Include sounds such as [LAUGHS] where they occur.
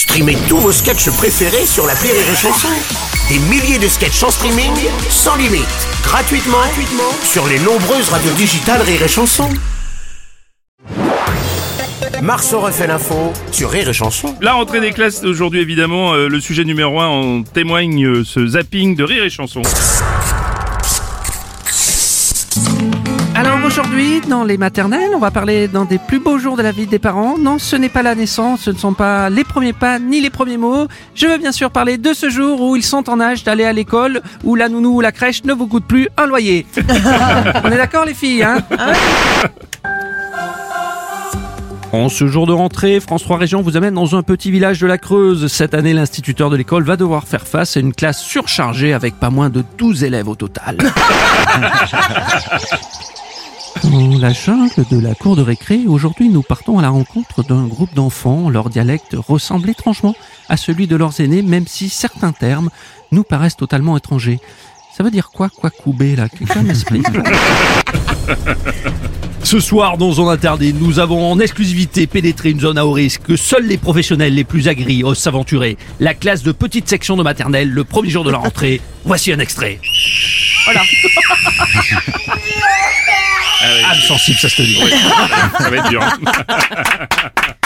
Streamez tous vos sketchs préférés sur la Rire et Chanson. Des milliers de sketchs en streaming, sans limite, gratuitement, gratuitement sur les nombreuses radios digitales Rire et Chanson. Marceau refait l'info sur Rire et Chanson. La rentrée des classes d'aujourd'hui, évidemment, euh, le sujet numéro un en témoigne euh, ce zapping de rire et chanson. Aujourd'hui, dans les maternelles, on va parler dans des plus beaux jours de la vie des parents. Non, ce n'est pas la naissance, ce ne sont pas les premiers pas ni les premiers mots. Je veux bien sûr parler de ce jour où ils sont en âge d'aller à l'école, où la nounou ou la crèche ne vous coûte plus un loyer. [LAUGHS] on est d'accord les filles, hein? En ce jour de rentrée, France 3 Région vous amène dans un petit village de la Creuse. Cette année, l'instituteur de l'école va devoir faire face à une classe surchargée avec pas moins de 12 élèves au total. [LAUGHS] Dans la jungle de la cour de récré, aujourd'hui nous partons à la rencontre d'un groupe d'enfants. Leur dialecte ressemble étrangement à celui de leurs aînés, même si certains termes nous paraissent totalement étrangers. Ça veut dire quoi, quoi couper là? Quelqu'un m'explique [LAUGHS] Ce soir, dans Zone Interdite, nous avons en exclusivité pénétré une zone à haut risque que seuls les professionnels les plus agris osent s'aventurer. La classe de petite section de maternelle, le premier jour de la rentrée. Voici un extrait. Voilà. [LAUGHS] Ah Âme sensible, ça se te dit. ça va être dur. [LAUGHS]